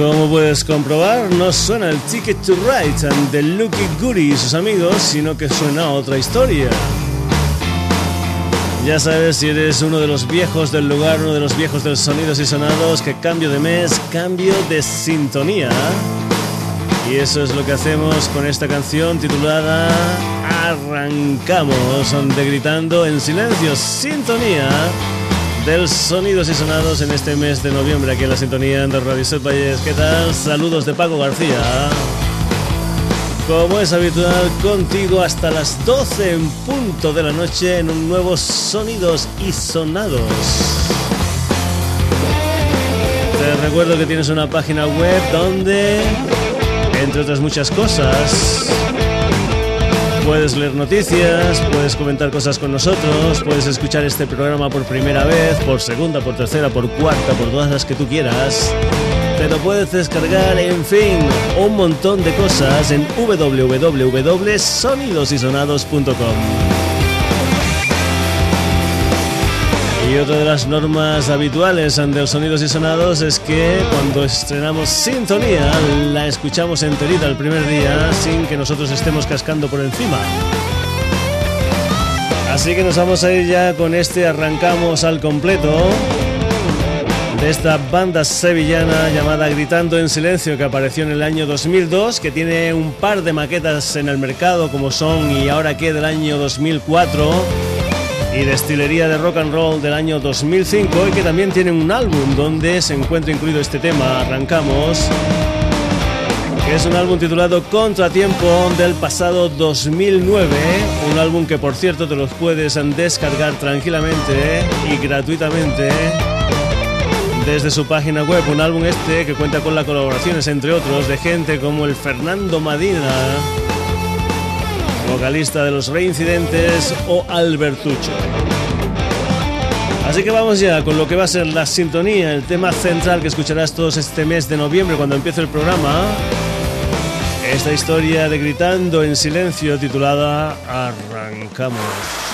Como puedes comprobar, no suena el Ticket to Ride and the Lucky Goody y sus amigos, sino que suena otra historia. Ya sabes, si eres uno de los viejos del lugar, uno de los viejos de los sonidos y sonados, que cambio de mes, cambio de sintonía. Y eso es lo que hacemos con esta canción titulada Arrancamos de Gritando en Silencio, sintonía del Sonidos y Sonados en este mes de noviembre aquí en la sintonía de Radio Set ¿Qué tal? Saludos de Paco García. Como es habitual, contigo hasta las 12 en punto de la noche en un nuevo Sonidos y Sonados. Te recuerdo que tienes una página web donde, entre otras muchas cosas, Puedes leer noticias, puedes comentar cosas con nosotros, puedes escuchar este programa por primera vez, por segunda, por tercera, por cuarta, por todas las que tú quieras. Te lo puedes descargar, en fin, un montón de cosas en www.sonidosysonados.com. Y otra de las normas habituales de los sonidos y sonados es que cuando estrenamos sintonía la escuchamos enterita el primer día sin que nosotros estemos cascando por encima. Así que nos vamos a ir ya con este arrancamos al completo de esta banda sevillana llamada Gritando en Silencio que apareció en el año 2002, que tiene un par de maquetas en el mercado como son y ahora que del año 2004 y Destilería de Rock and Roll del año 2005 y que también tiene un álbum donde se encuentra incluido este tema. Arrancamos. Que es un álbum titulado Contratiempo del pasado 2009. Un álbum que por cierto te los puedes descargar tranquilamente y gratuitamente desde su página web. Un álbum este que cuenta con las colaboraciones entre otros de gente como el Fernando Madina vocalista de los Reincidentes o Albertucho. Así que vamos ya con lo que va a ser la sintonía, el tema central que escucharás todos este mes de noviembre cuando empiece el programa. Esta historia de Gritando en Silencio titulada Arrancamos.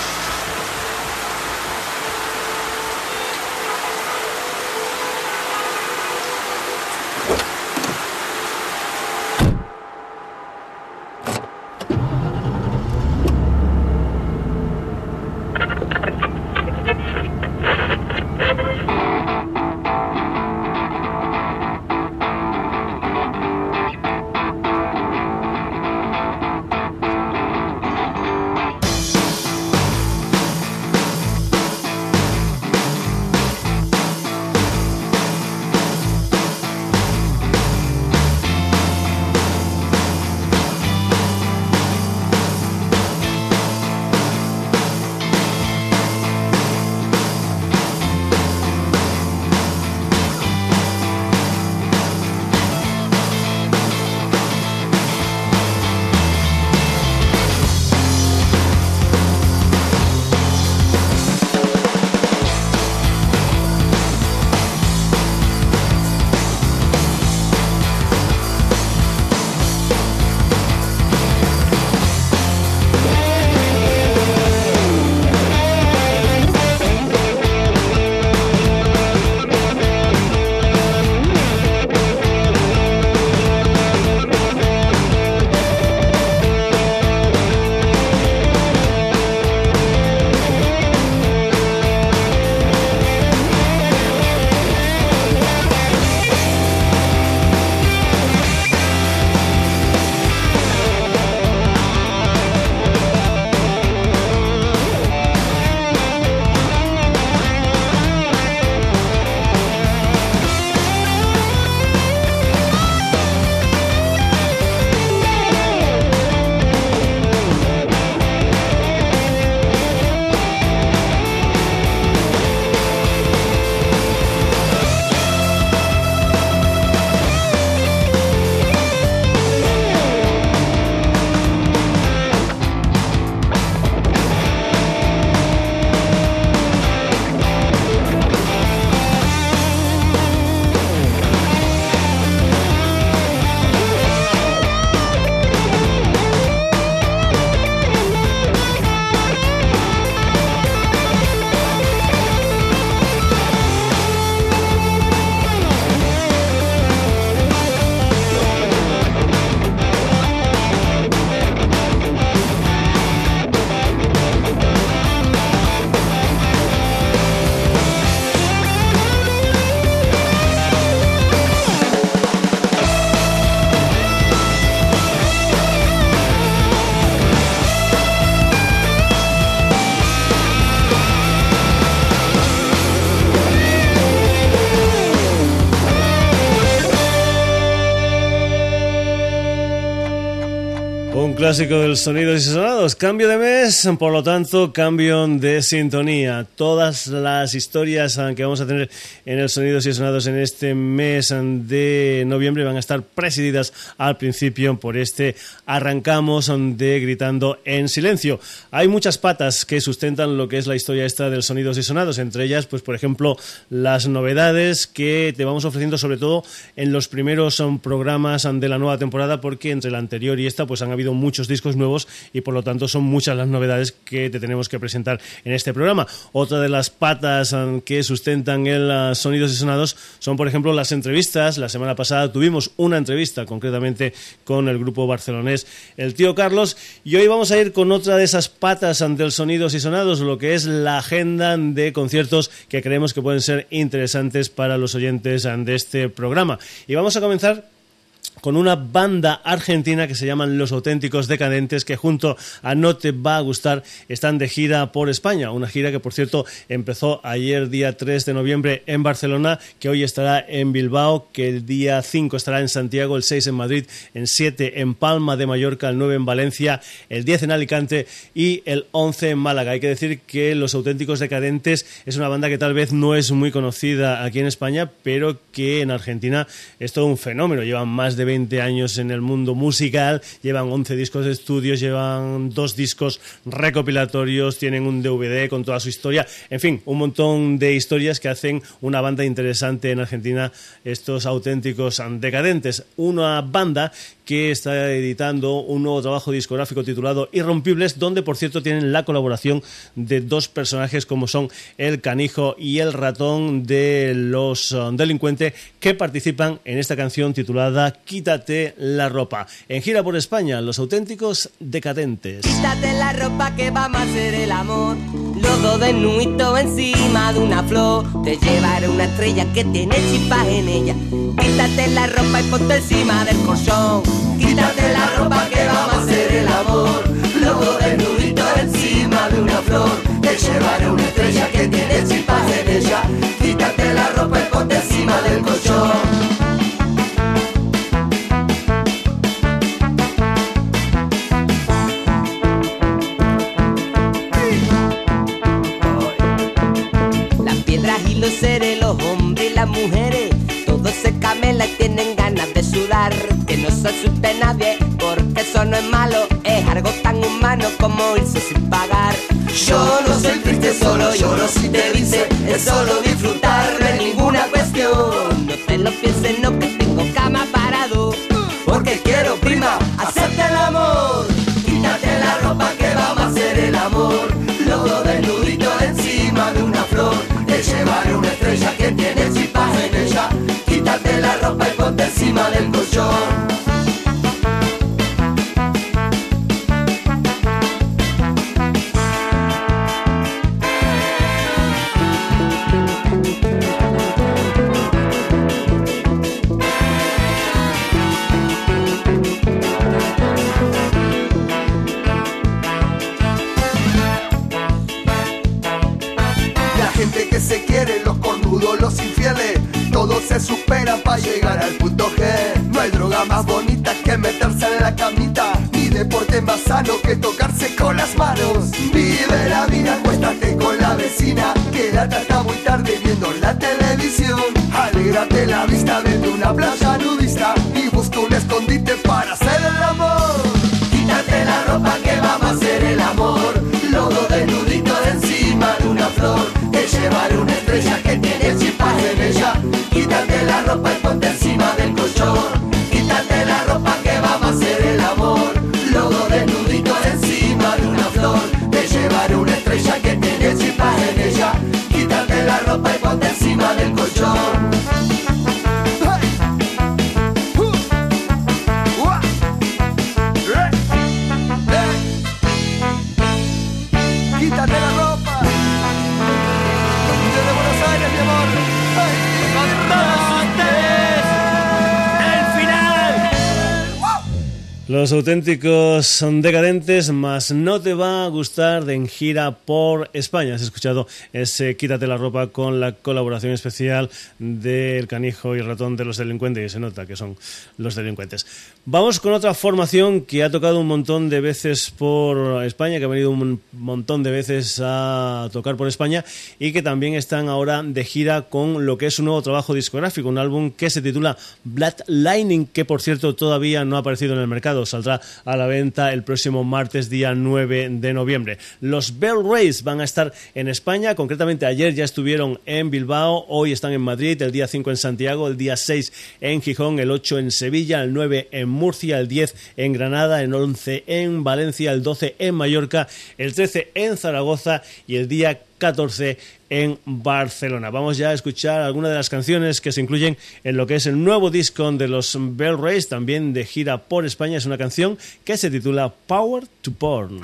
Clásico del sonidos y sonados. Cambio de mes, por lo tanto, cambio de sintonía. Todas las historias que vamos a tener en el sonidos y sonados en este mes de noviembre van a estar presididas al principio por este arrancamos de gritando en silencio. Hay muchas patas que sustentan lo que es la historia esta del sonidos y sonados. Entre ellas, pues por ejemplo, las novedades que te vamos ofreciendo, sobre todo en los primeros programas de la nueva temporada, porque entre la anterior y esta, pues han habido muchos discos nuevos y por lo tanto son muchas las novedades que te tenemos que presentar en este programa. Otra de las patas um, que sustentan el uh, Sonidos y Sonados son, por ejemplo, las entrevistas. La semana pasada tuvimos una entrevista concretamente con el grupo barcelonés El Tío Carlos y hoy vamos a ir con otra de esas patas ante el Sonidos y Sonados, lo que es la agenda de conciertos que creemos que pueden ser interesantes para los oyentes um, de este programa. Y vamos a comenzar con una banda argentina que se llaman Los Auténticos Decadentes, que junto a No Te Va a Gustar están de gira por España. Una gira que, por cierto, empezó ayer, día 3 de noviembre, en Barcelona, que hoy estará en Bilbao, que el día 5 estará en Santiago, el 6 en Madrid, el 7 en Palma de Mallorca, el 9 en Valencia, el 10 en Alicante y el 11 en Málaga. Hay que decir que Los Auténticos Decadentes es una banda que tal vez no es muy conocida aquí en España, pero que en Argentina es todo un fenómeno. Llevan más de 20 años en el mundo musical, llevan 11 discos de estudios, llevan dos discos recopilatorios, tienen un DVD con toda su historia, en fin, un montón de historias que hacen una banda interesante en Argentina, estos auténticos decadentes. Una banda que está editando un nuevo trabajo discográfico titulado Irrompibles, donde por cierto tienen la colaboración de dos personajes como son el canijo y el ratón de los uh, delincuentes que participan en esta canción titulada Quítate la ropa. En gira por España, los auténticos decadentes. Quítate la ropa que vamos a hacer el amor. Lodo desnudo encima de una flor. Te llevaré una estrella que tiene chispas en ella. Quítate la ropa y ponte encima del colchón. Quítate la ropa que vamos a hacer el amor. Luego desnudito encima de una flor. Te llevaré una estrella que tiene chispas en ella. Quítate la ropa y ponte encima del colchón. Los seres, los hombres y las mujeres, todos se camelan y tienen ganas de sudar se asuste nadie, porque eso no es malo, es algo tan humano como irse sin pagar. Yo no soy triste, solo lloro si te dice, es solo disfrutar, no es ninguna cuestión. No te lo pienses, no que tengo cama parado, porque quiero prima hacerte Quítate la ropa y ponte encima del colchón. Alégrate la vista desde una playa Los auténticos decadentes, más no te va a gustar de en gira por España. Has escuchado ese Quítate la ropa con la colaboración especial del canijo y ratón de los delincuentes y se nota que son los delincuentes. Vamos con otra formación que ha tocado un montón de veces por España, que ha venido un montón de veces a tocar por España y que también están ahora de gira con lo que es un nuevo trabajo discográfico, un álbum que se titula Blood Lightning, que por cierto todavía no ha aparecido en el mercado Saldrá a la venta el próximo martes, día 9 de noviembre. Los Bell Rays van a estar en España, concretamente ayer ya estuvieron en Bilbao, hoy están en Madrid, el día 5 en Santiago, el día 6 en Gijón, el 8 en Sevilla, el 9 en Murcia, el 10 en Granada, el 11 en Valencia, el 12 en Mallorca, el 13 en Zaragoza y el día 14 en Barcelona. Vamos ya a escuchar algunas de las canciones que se incluyen en lo que es el nuevo disco de los Bell Rays, también de gira por España. Es una canción que se titula Power to Porn.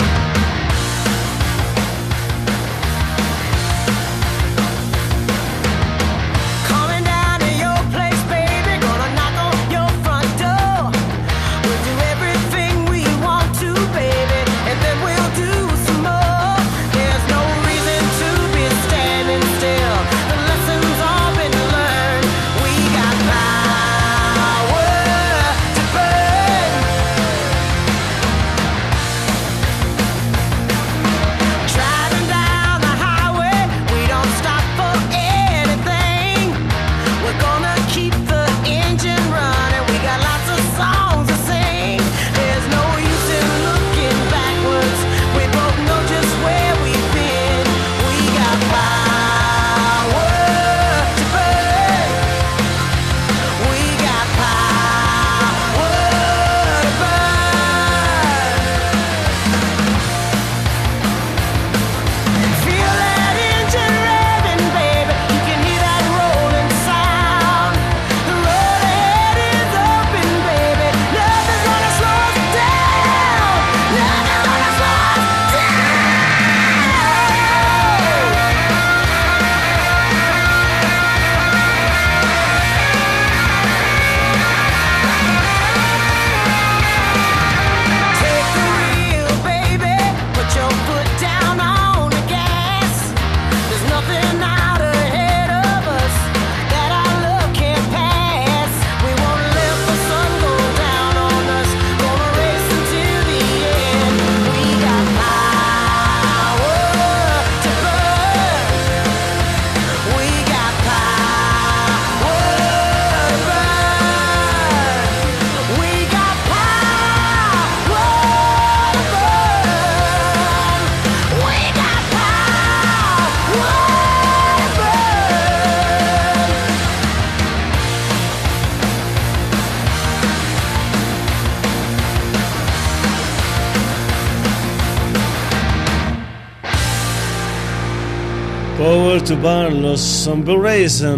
To Burn, los um,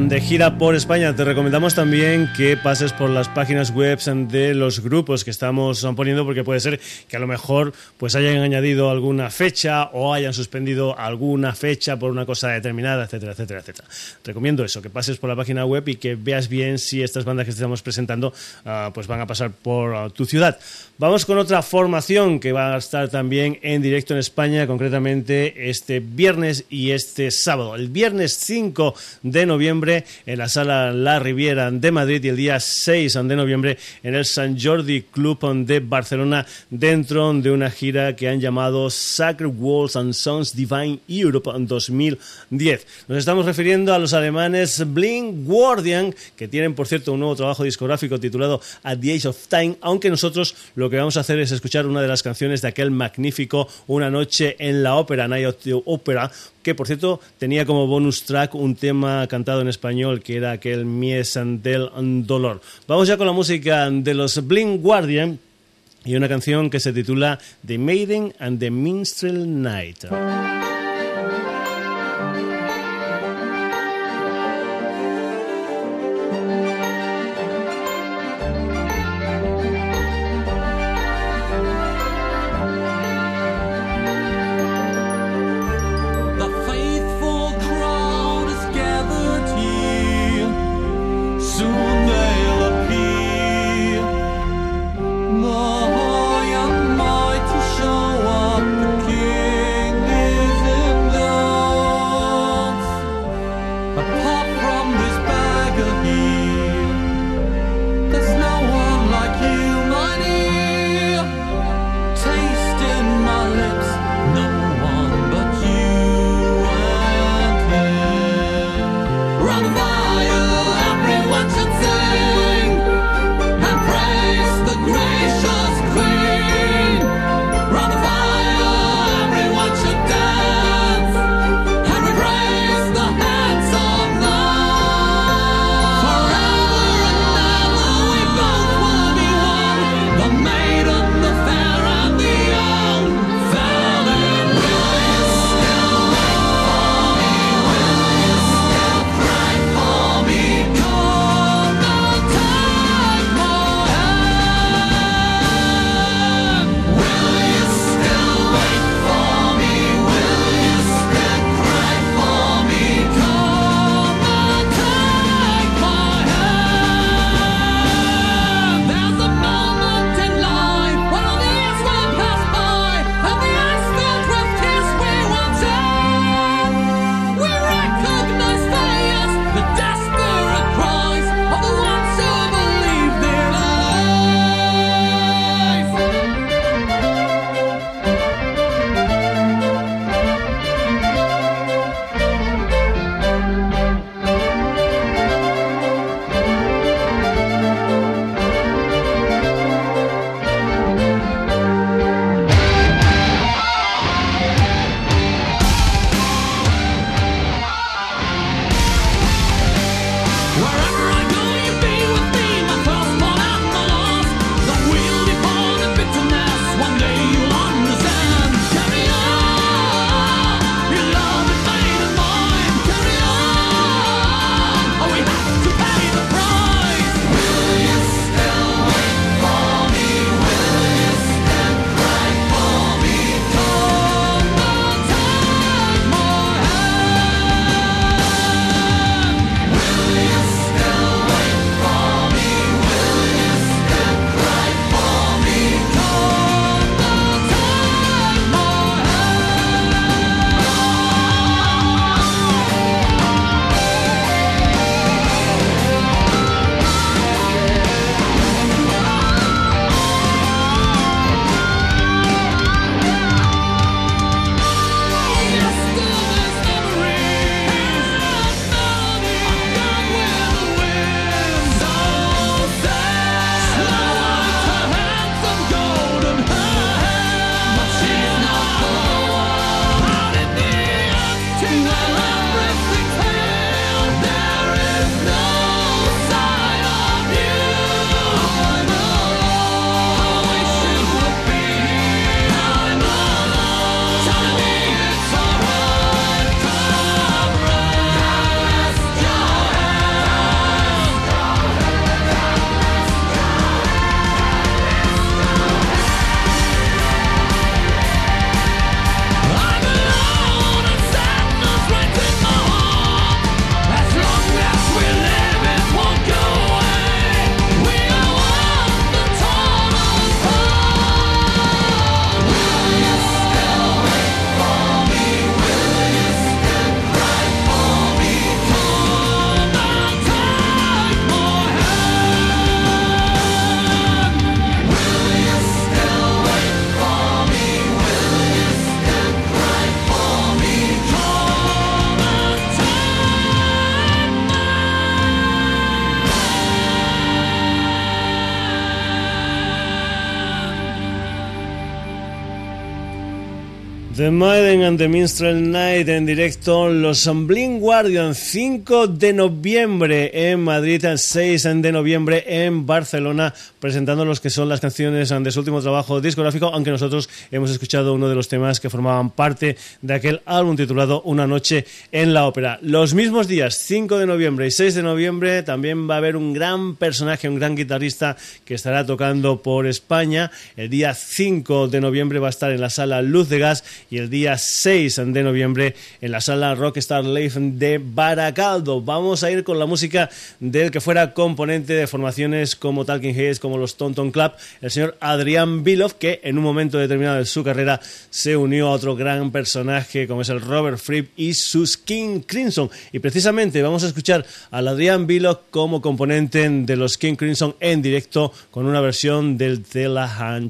de gira por España. Te recomendamos también que pases por las páginas web de los grupos que estamos poniendo porque puede ser que a lo mejor pues hayan añadido alguna fecha o hayan suspendido alguna fecha por una cosa determinada, etcétera, etcétera, etcétera. Recomiendo eso, que pases por la página web y que veas bien si estas bandas que estamos presentando uh, pues van a pasar por uh, tu ciudad. Vamos con otra formación que va a estar también en directo en España, concretamente este viernes y este sábado. Viernes 5 de noviembre en la sala La Riviera de Madrid y el día 6 de noviembre en el San Jordi Club de Barcelona dentro de una gira que han llamado Sacred Walls and Sons Divine Europe 2010. Nos estamos refiriendo a los alemanes Blink Guardian, que tienen por cierto un nuevo trabajo discográfico titulado At the Age of Time, aunque nosotros lo que vamos a hacer es escuchar una de las canciones de aquel magnífico Una noche en la ópera, Night of the Opera, que por cierto tenía como bonus track un tema cantado en español que era aquel Mies del Dolor. Vamos ya con la música de los Blink Guardian y una canción que se titula The Maiden and the Minstrel Night. The Maiden and the Minstrel Night en directo, los Blind Guardian 5 de noviembre en Madrid, 6 de noviembre en Barcelona, presentando los que son las canciones de su último trabajo discográfico, aunque nosotros hemos escuchado uno de los temas que formaban parte de aquel álbum titulado Una noche en la ópera. Los mismos días, 5 de noviembre y 6 de noviembre, también va a haber un gran personaje, un gran guitarrista que estará tocando por España. El día 5 de noviembre va a estar en la sala Luz de Gas y el día 6 de noviembre en la sala Rockstar Live de Baracaldo. Vamos a ir con la música del que fuera componente de formaciones como Talking Heads, como los Tonton Club, el señor Adrián Bilov, que en un momento determinado de su carrera se unió a otro gran personaje como es el Robert Fripp y sus King Crimson. Y precisamente vamos a escuchar al Adrián Bilov como componente de los King Crimson en directo con una versión del Tela Han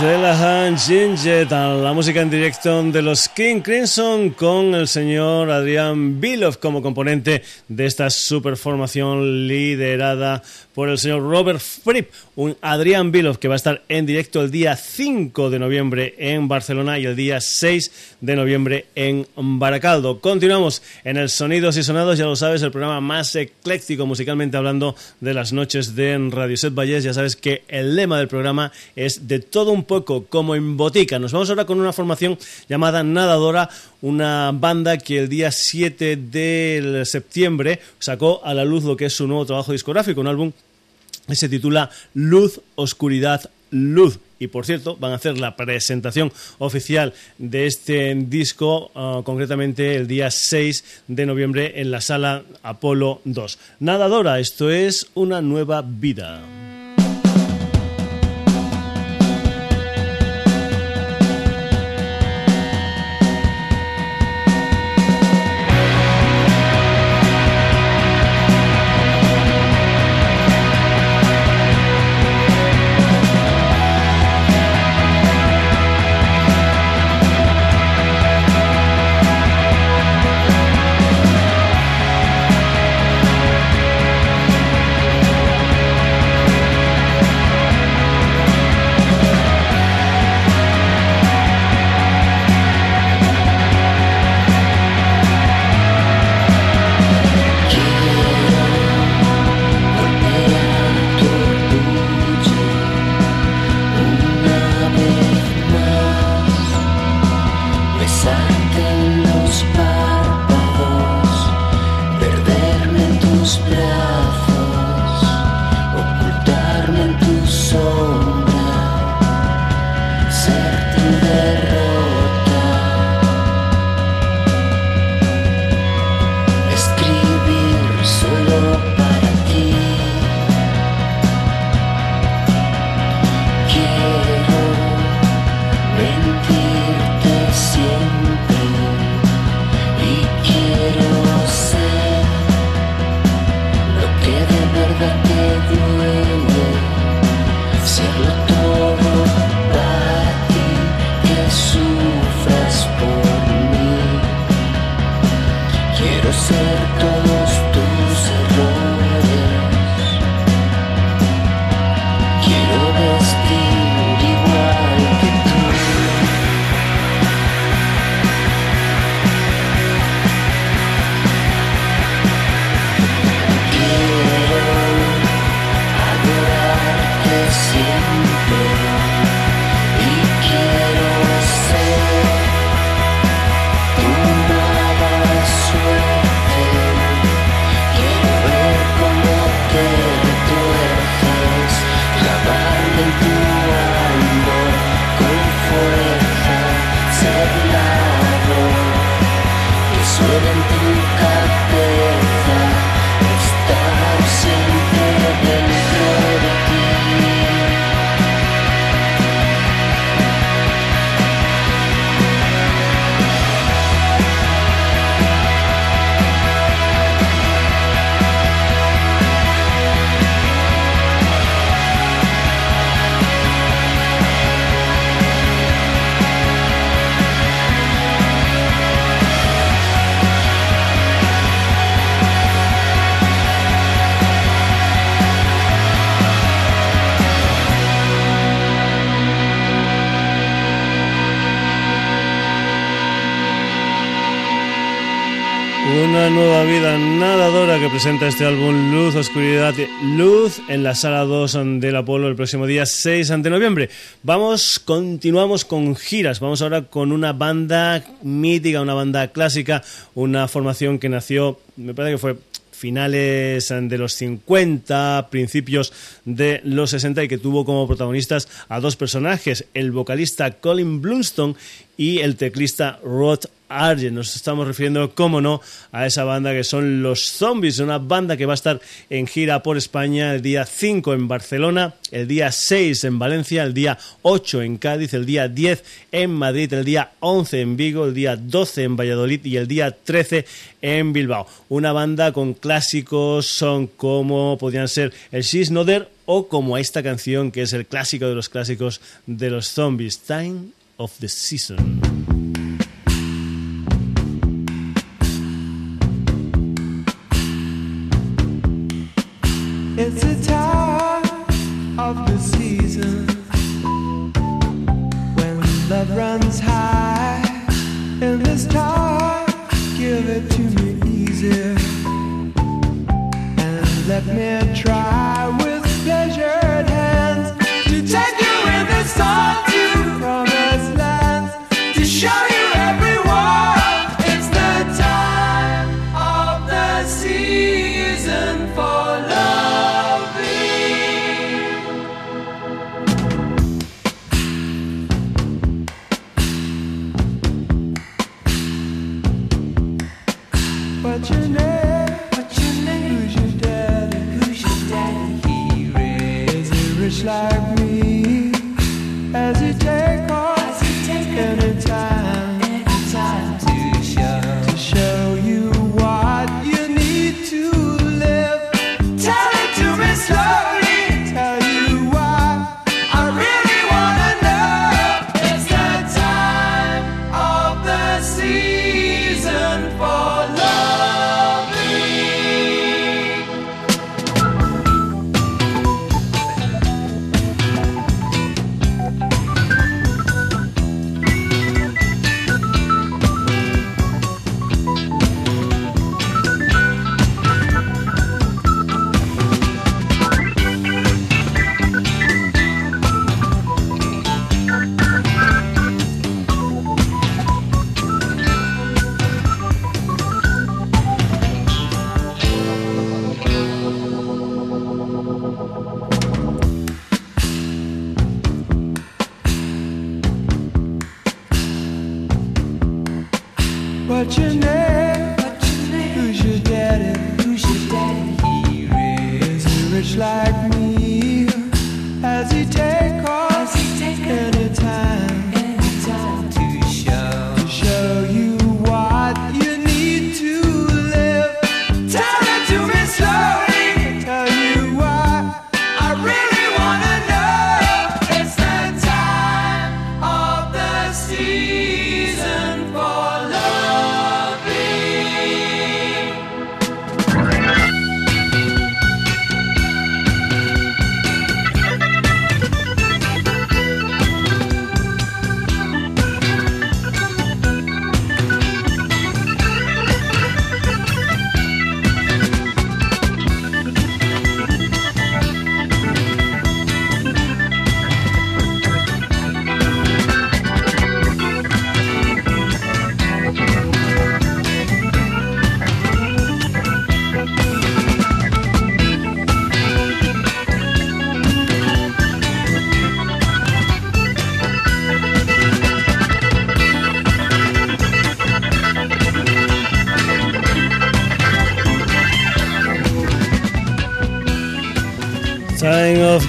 Delahan Ginget, la música en directo de los King Crimson con el señor Adrián Bilov como componente de esta superformación liderada por el señor Robert Fripp, un Adrián Bilov que va a estar en directo el día 5 de noviembre en Barcelona y el día 6 de noviembre en Baracaldo. Continuamos en el Sonidos y Sonados, ya lo sabes, el programa más ecléctico musicalmente hablando de las noches de Radio Set Valles. Ya sabes que el lema del programa es de todo un poco como en botica. Nos vamos ahora con una formación llamada Nadadora, una banda que el día 7 de septiembre sacó a la luz lo que es su nuevo trabajo discográfico, un álbum que se titula Luz, Oscuridad, Luz. Y por cierto, van a hacer la presentación oficial de este disco, ah, concretamente el día 6 de noviembre en la sala Apolo 2. Nadadora, esto es una nueva vida. Presenta este álbum Luz, Oscuridad, Luz en la sala 2 del Apolo el próximo día 6 de noviembre. Vamos, continuamos con giras. Vamos ahora con una banda mítica, una banda clásica, una formación que nació, me parece que fue finales de los 50, principios de los 60 y que tuvo como protagonistas a dos personajes, el vocalista Colin Blunstone y el teclista Rod Argent. Nos estamos refiriendo, cómo no, a esa banda que son Los Zombies, una banda que va a estar en gira por España el día 5 en Barcelona, el día 6 en Valencia, el día 8 en Cádiz, el día 10 en Madrid, el día 11 en Vigo, el día 12 en Valladolid y el día 13 en Bilbao. Una banda con clásicos son como podrían ser el She's o como esta canción que es el clásico de los clásicos de los zombies, Time of the Season. It's a time of the season when love runs high. In this time, give it to me easy and let me try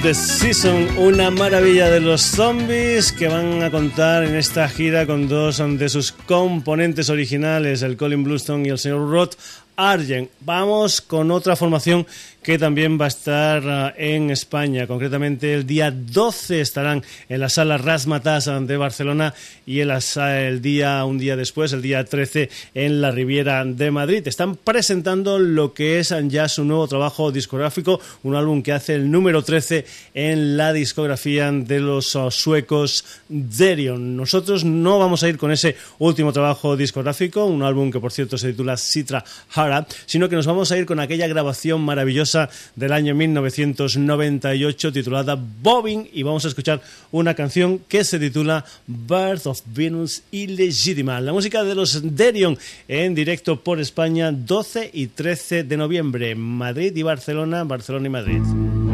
the Season, una maravilla de los zombies que van a contar en esta gira con dos de sus componentes originales, el Colin Bluestone y el señor Roth Argent. Vamos con otra formación que también va a estar uh, en España. Concretamente, el día 12 estarán en la sala Rasmatas de Barcelona y el, el día, un día después, el día 13, en la Riviera de Madrid. Están presentando lo que es ya su nuevo trabajo discográfico, un álbum que hace el número 13 en la discografía de los uh, suecos Derion. Nosotros no vamos a ir con ese último trabajo discográfico, un álbum que por cierto se titula Citra Hara, sino que nos vamos a ir con aquella grabación maravillosa del año 1998 titulada Bobbing y vamos a escuchar una canción que se titula Birth of Venus Illegítima. La música de los Derion en directo por España 12 y 13 de noviembre, Madrid y Barcelona, Barcelona y Madrid.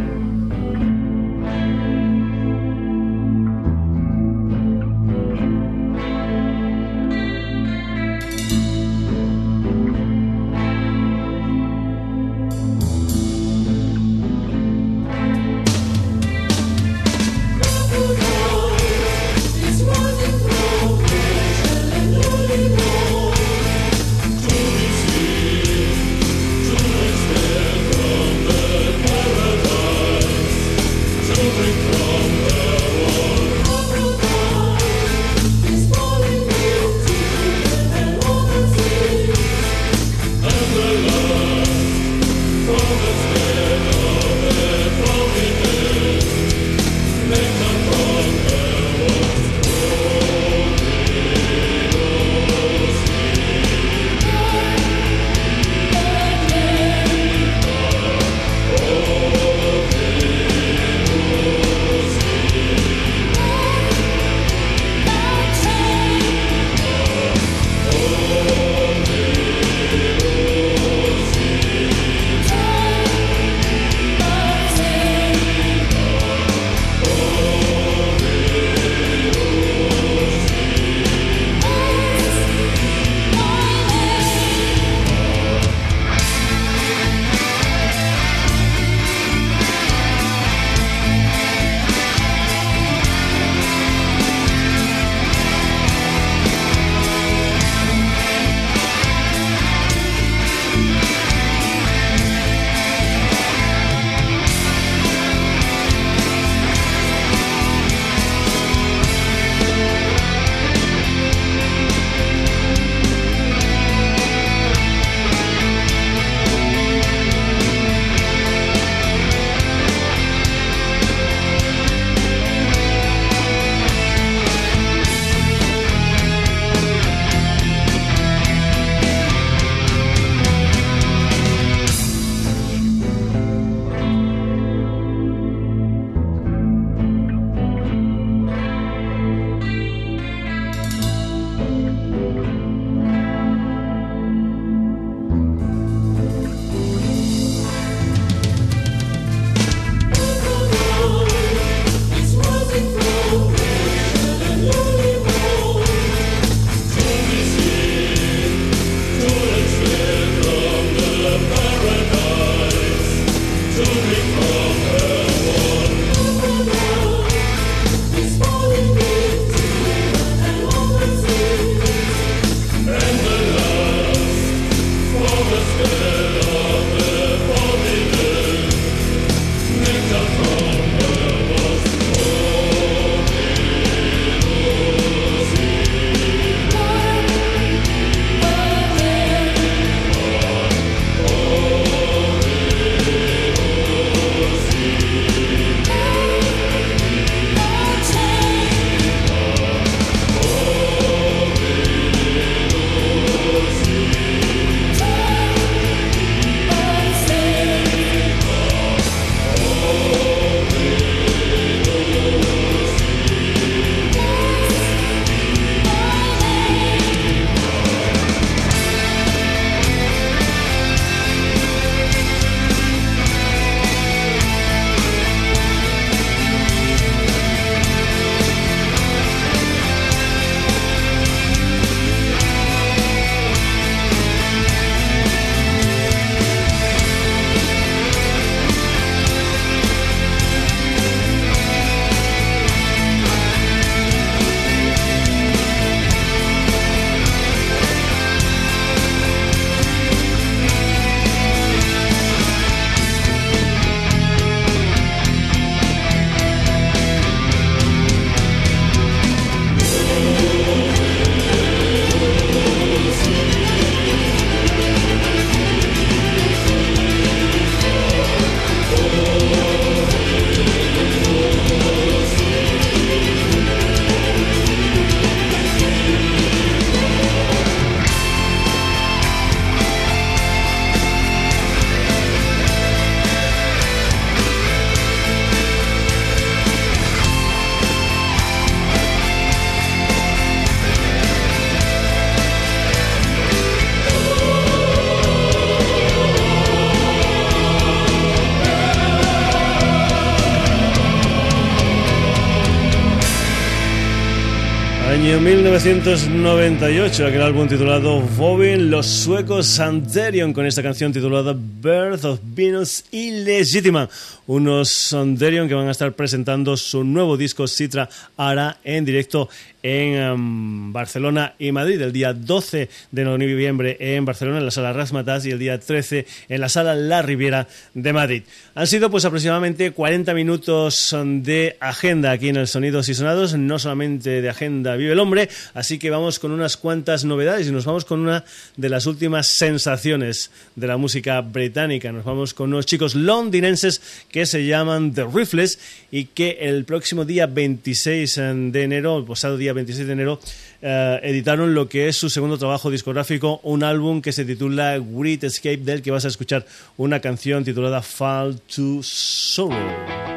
1998, aquel álbum titulado Vovin, los suecos Sanderion con esta canción titulada Birth of Venus Illegítima. Unos Sanderion que van a estar presentando su nuevo disco Citra Ara en directo en em, Barcelona y Madrid el día 12 de noviembre en Barcelona en la sala Rasmatas y el día 13 en la sala La Riviera de Madrid. Han sido pues aproximadamente 40 minutos de agenda aquí en el Sonidos y Sonados, no solamente de agenda vive el hombre, así que vamos con unas cuantas novedades y nos vamos con una de las últimas sensaciones de la música británica. Nos vamos con unos chicos londinenses que se llaman The Riffles y que el próximo día 26 de enero, el pasado día 26 de enero, eh, editaron lo que es su segundo trabajo discográfico, un álbum que se titula Great Escape, del que vas a escuchar una canción titulada Fall to Sorrow.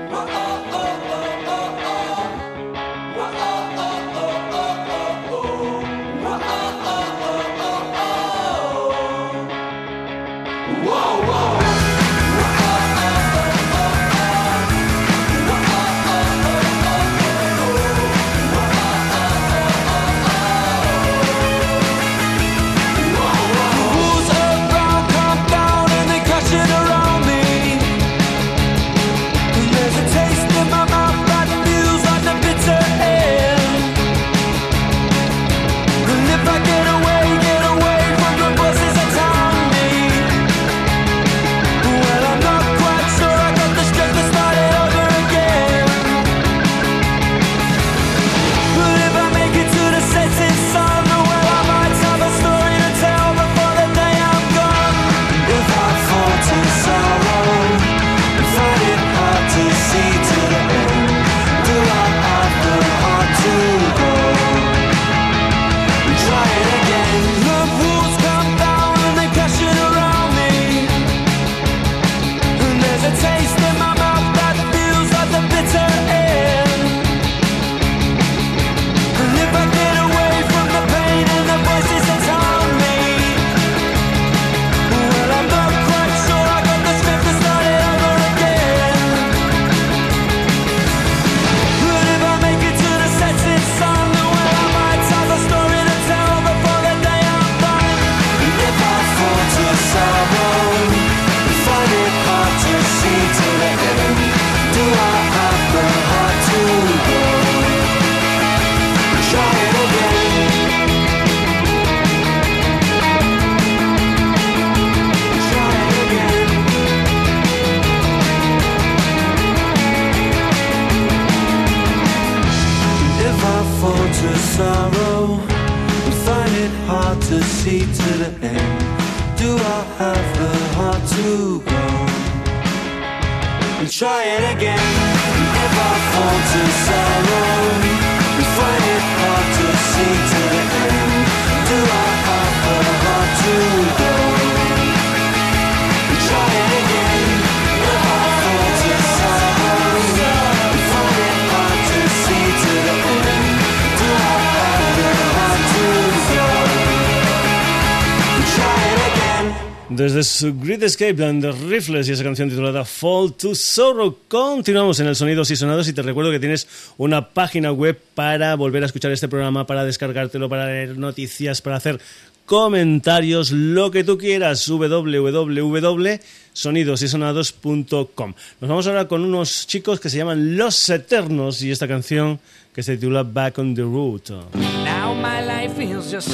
Desde su Great Escape and the Rifles y esa canción titulada Fall to Sorrow. Continuamos en el Sonidos y Sonados y te recuerdo que tienes una página web para volver a escuchar este programa, para descargártelo, para leer noticias, para hacer comentarios, lo que tú quieras, www.sonidosysonados.com. Nos vamos ahora con unos chicos que se llaman Los Eternos y esta canción que se titula Back on the Route. Now my life just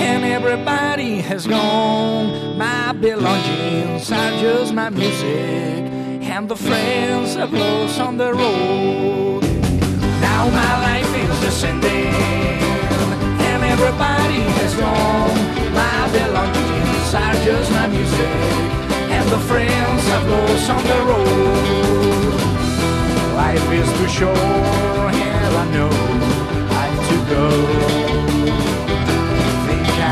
and everybody has gone. My belongings are just my music, and the friends I've lost on the road. Now my life is descending, and everybody has gone. My belongings are just my music, and the friends I've lost on the road. Life is too short, and I know I have to go.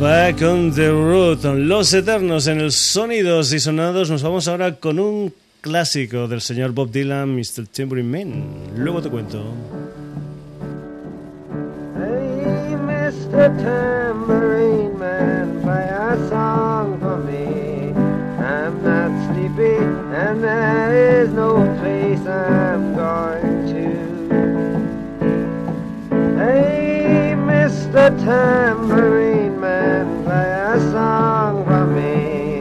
Back on the Road, Los Eternos en el Sonidos y Sonados. Nos vamos ahora con un clásico del señor Bob Dylan, Mr. Tambourine Man. Luego te cuento. Hey, Mr. Tambourine Man, play a song and there is no place I'm going to. Hey, Mr. Tambourine Man, play a song for me.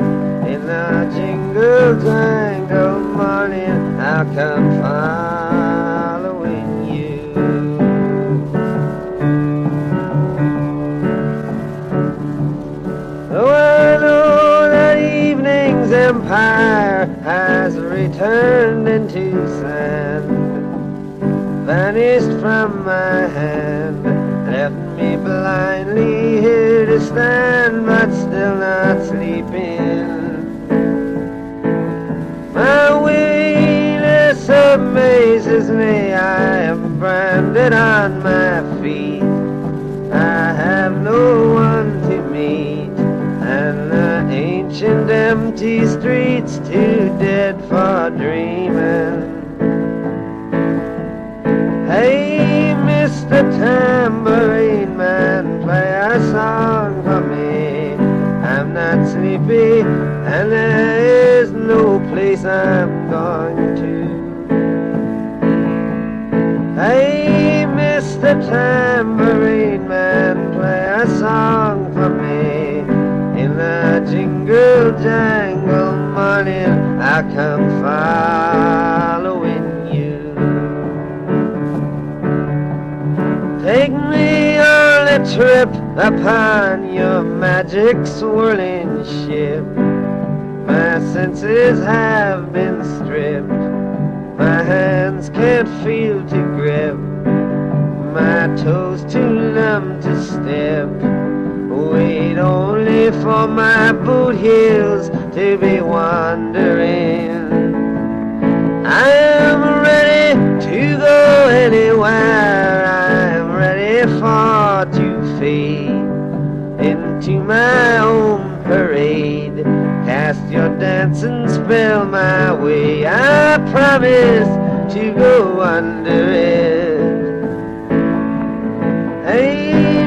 In the jingle jangle morning, I'll come following you. Oh, I know that evening's empire has returned into sand, vanished from my hand, left me blindly here to stand, but still not sleeping. My weakness amazes me, I am branded on my feet. I have no ancient empty streets too dead for dreaming. Hey, Mr. Tambourine Man, play a song for me. I'm not sleepy, and there is no place I'm going to. Hey, Mr. Tambourine jangle morning, I come following you. Take me on a trip upon your magic swirling ship. My senses have been stripped. My hands can't feel to grip. My toes too numb to step. Wait only for my boot heels to be wandering. I am ready to go anywhere. I am ready for to fade into my own parade. Cast your dancing spell my way. I promise to go under it. Hey,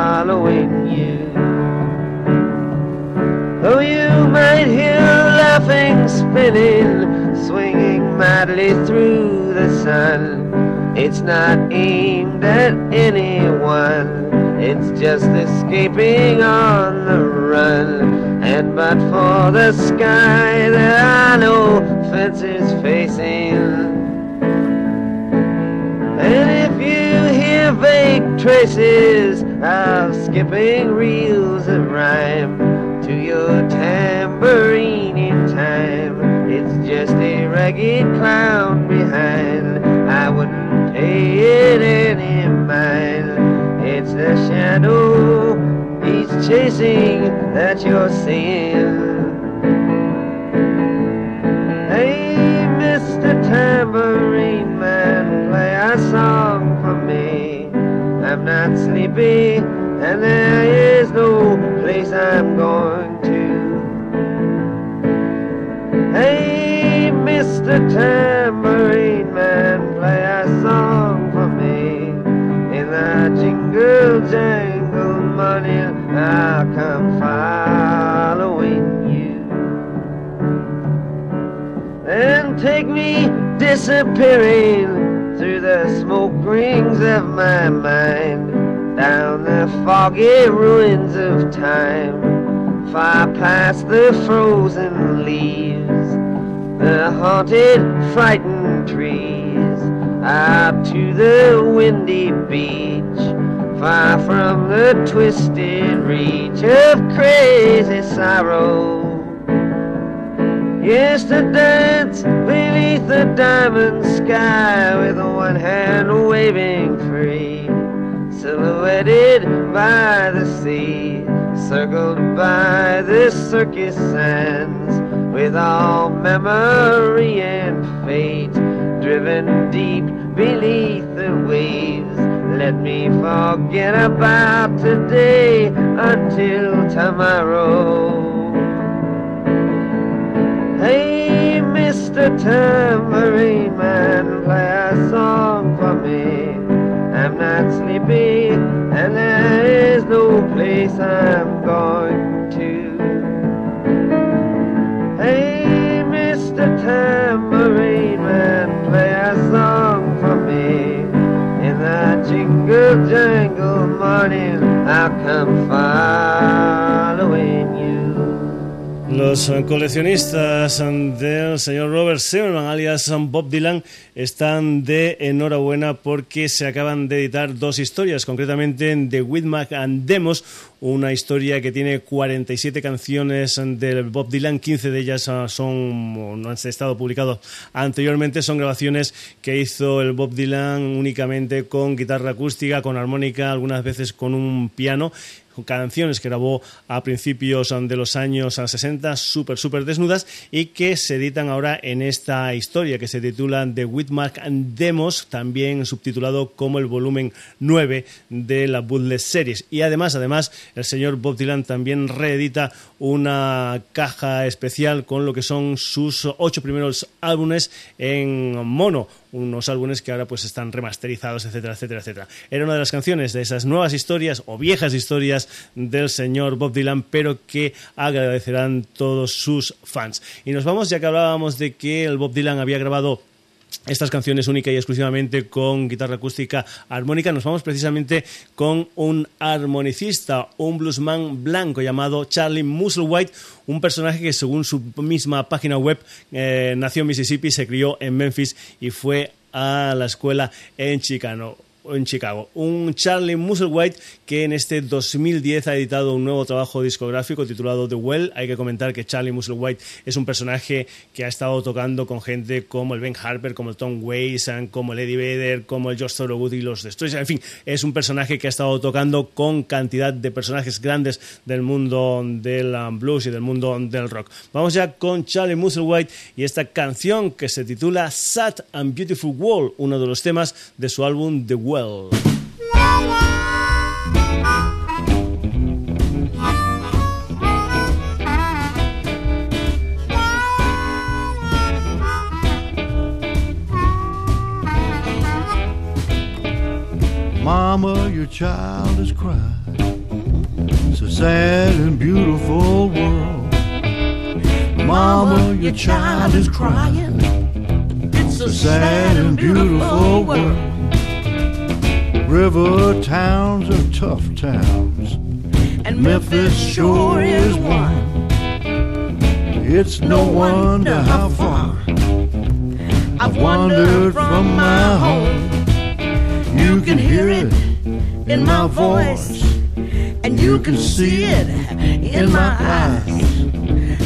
you might hear laughing, spinning, swinging madly through the sun. It's not aimed at anyone, it's just escaping on the run. And but for the sky, there are no fences facing. And if you hear vague traces of skipping reels of rhyme to your tambourine in time, it's just a ragged clown behind. I wouldn't pay it any mind. It's the shadow he's chasing that you're seeing. Hey, Mr. Tambourine Man, play a song for me. I'm not sleepy, and there is no place I'm going Tambourine Man, play a song for me. In the jingle jangle money, I'll come following you. And take me disappearing through the smoke rings of my mind, down the foggy ruins of time, far past the frozen leaves, the haunted, frightened trees, out to the windy beach, far from the twisted reach of crazy sorrow. Yes, to dance beneath the diamond sky with one hand waving free, silhouetted by the sea, circled by the circus sands, with all memory and fate driven deep beneath the waves. Let me forget about today until tomorrow. Hey, Mr. Tambourine Man, play a song for me. I'm not sleepy, and there is no place I'm going morning I come find. Los coleccionistas del señor Robert Zimmerman, alias Bob Dylan, están de enhorabuena porque se acaban de editar dos historias, concretamente The Whitmack and Demos, una historia que tiene 47 canciones del Bob Dylan, 15 de ellas son no han estado publicadas anteriormente, son grabaciones que hizo el Bob Dylan únicamente con guitarra acústica, con armónica, algunas veces con un piano canciones que grabó a principios de los años 60, súper, súper desnudas, y que se editan ahora en esta historia que se titula The Whitmark Demos, también subtitulado como el volumen 9 de la Bootleg Series. Y además, además, el señor Bob Dylan también reedita una caja especial con lo que son sus ocho primeros álbumes en mono unos álbumes que ahora pues están remasterizados, etcétera, etcétera, etcétera. Era una de las canciones de esas nuevas historias o viejas historias del señor Bob Dylan, pero que agradecerán todos sus fans. Y nos vamos, ya que hablábamos de que el Bob Dylan había grabado estas canciones única y exclusivamente con guitarra acústica armónica, nos vamos precisamente con un armonicista, un bluesman blanco llamado Charlie Musselwhite, un personaje que según su misma página web eh, nació en Mississippi, se crió en Memphis y fue a la escuela en Chicago en Chicago. Un Charlie Musselwhite que en este 2010 ha editado un nuevo trabajo discográfico titulado The Well. Hay que comentar que Charlie Musselwhite es un personaje que ha estado tocando con gente como el Ben Harper, como el Tom Waits, como el Eddie Vedder, como el George Thorogood y los Destroyers. En fin, es un personaje que ha estado tocando con cantidad de personajes grandes del mundo del blues y del mundo del rock. Vamos ya con Charlie Musselwhite y esta canción que se titula Sad and Beautiful World, uno de los temas de su álbum The Well. Your child is crying. It's a sad and beautiful world. Mama, your child is crying. It's a sad and beautiful world. River towns are tough towns, and Memphis sure is one. It's no wonder how far I've wandered from my home. You can hear it in my voice, and you can see it in my eyes.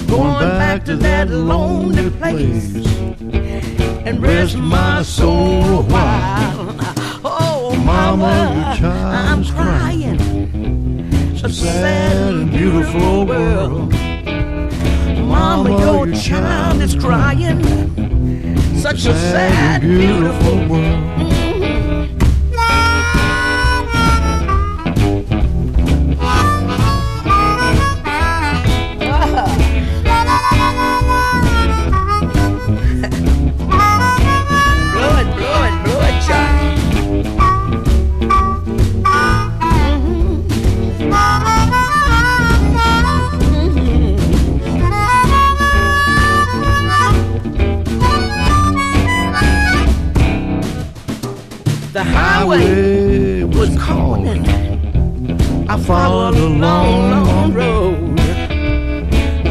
Going back to that lonely place and rest my soul a while. Oh, mama, your I'm crying. It's a sad and beautiful world. Mama, your child is crying. Such a sad, beautiful world. Highway was calling. I followed a long, long road,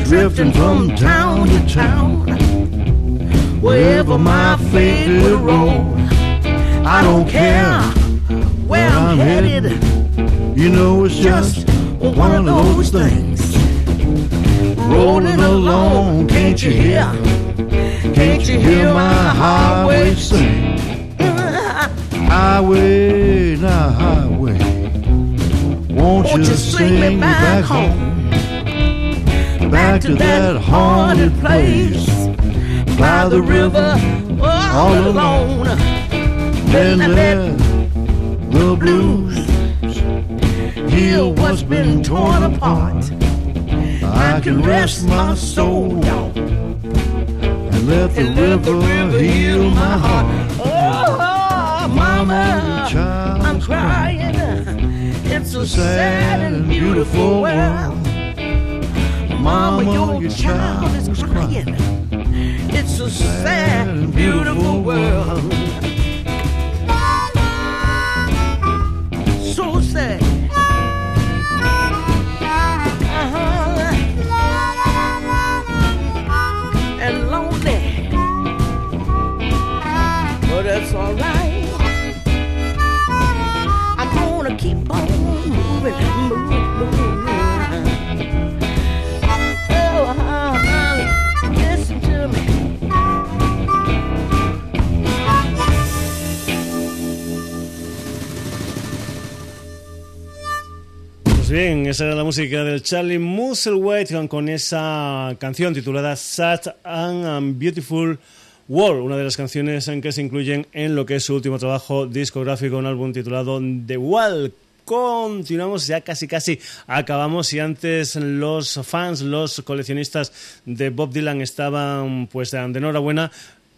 drifting from town to town, wherever my fate would roll. I don't care where I'm headed. You know it's just one of those things. Rolling along, can't you hear? Can't you hear my highway sing? Highway, now highway. Won't, Won't you sing me back home? Back to that haunted place. By the river, all alone. then let the blues heal what's been torn apart. I can rest my soul down and let the And let the river river heal my heart. Mama, your child I'm crying. It's a sad and beautiful world. Mama, Mama, your child is crying. It's a sad and beautiful world. Esa la música del Charlie Musselwhite con, esa canción titulada Sad and Beautiful World, una de las canciones en que se incluyen en lo que es su último trabajo discográfico, un álbum titulado The Wall. Continuamos, ya casi casi acabamos y antes los fans, los coleccionistas de Bob Dylan estaban pues de enhorabuena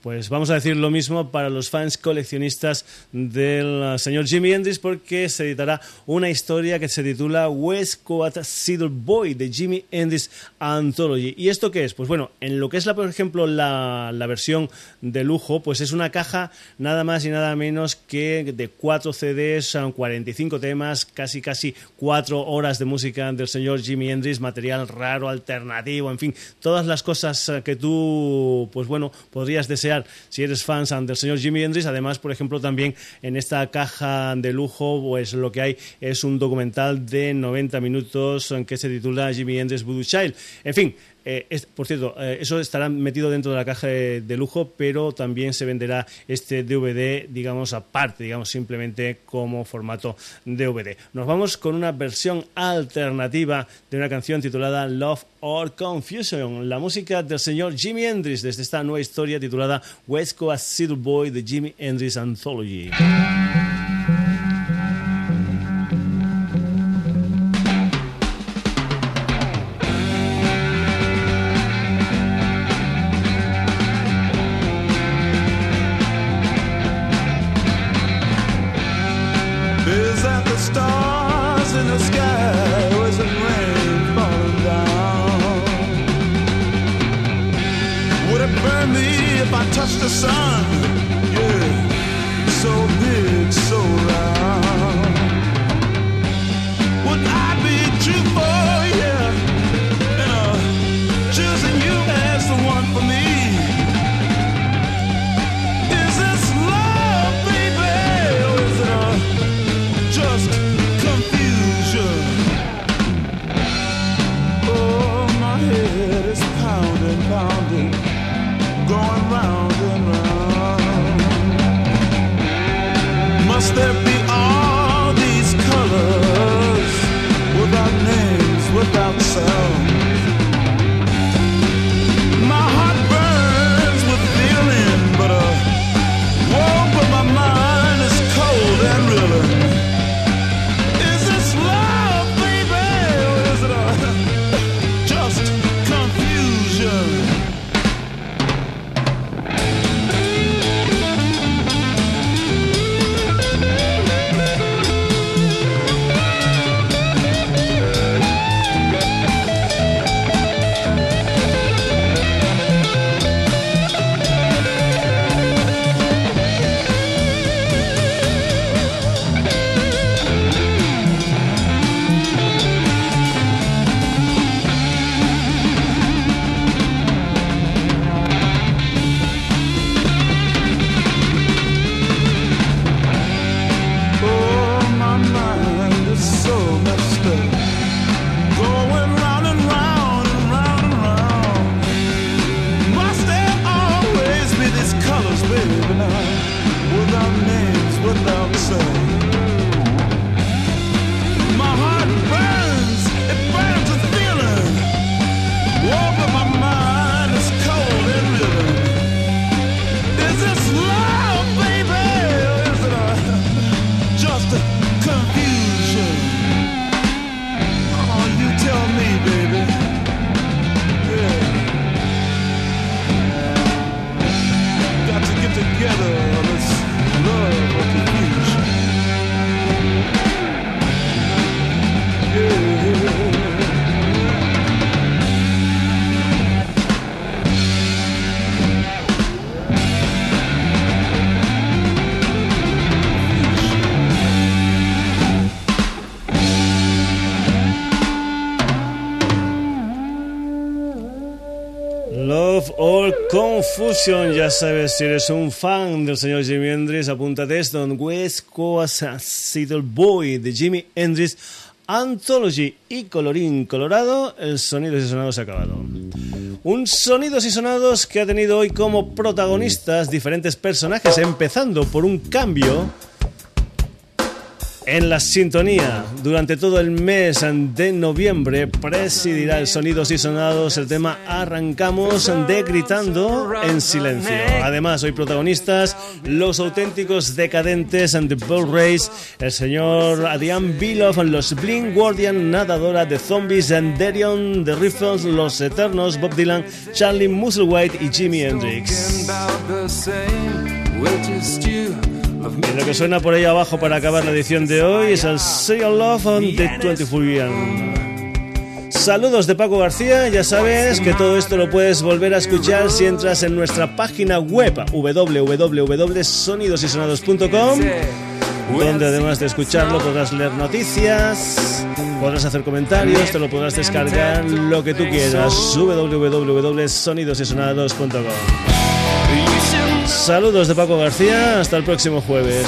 pues vamos a decir lo mismo para los fans coleccionistas del señor Jimi Hendrix porque se editará una historia que se titula West Coast Cedar Boy de Jimi Hendrix Anthology. ¿Y esto qué es? Pues bueno, en lo que es la, por ejemplo, la, la versión de lujo, pues es una caja nada más y nada menos que de cuatro CDs, son 45 temas, casi casi cuatro horas de música del señor Jimi Hendrix, material raro, alternativo, en fin, todas las cosas que tú, pues bueno, podrías desear si eres fan del señor Jimi Hendrix. Además, por ejemplo, también en esta caja de lujo, pues lo que hay es un documental de 90 minutos en que se titula Jimi Hendrix Voodoo Child. En fin, eh, es- por cierto, eh, eso estará metido dentro de la caja de, lujo, pero también se venderá este DVD, digamos, aparte, digamos, simplemente como formato DVD. Nos vamos con una versión alternativa de una canción titulada Love or Confusion, la música del señor Jimi Hendrix desde esta nueva historia titulada West Coast Cedar Boy de Jimi Hendrix Anthology. Ya sabes, si eres un fan del señor Jimi Hendrix, apúntate esto en West Coast Seattle Boy de Jimi Hendrix. Anthology y colorín colorado, el Sonidos y Sonados ha acabado. Un Sonidos y Sonados que ha tenido hoy como protagonistas diferentes personajes, empezando por un cambio en la sintonía. Durante todo el mes de noviembre presidirá el Sonidos y Sonados el tema Arrancamos de Gritando en Silencio. Además, hoy protagonistas los auténticos decadentes and the Bull Race, el señor Adrian Biloff, los Blink Guardian, Nadadora de Zombies, Derion, The Riffles, Los Eternos, Bob Dylan, Charlie Musselwhite y Jimi Hendrix. Y lo que suena por ahí abajo para acabar la edición de hoy es el Say Love on the 24 Saludos de Paco García, ya sabes que todo esto lo puedes volver a escuchar si entras en nuestra página web www.sonidosysonados.com donde además de escucharlo podrás leer noticias, podrás hacer comentarios, te lo podrás descargar, lo que tú quieras, www.sonidosysonados.com. Saludos de Paco García, hasta el próximo jueves.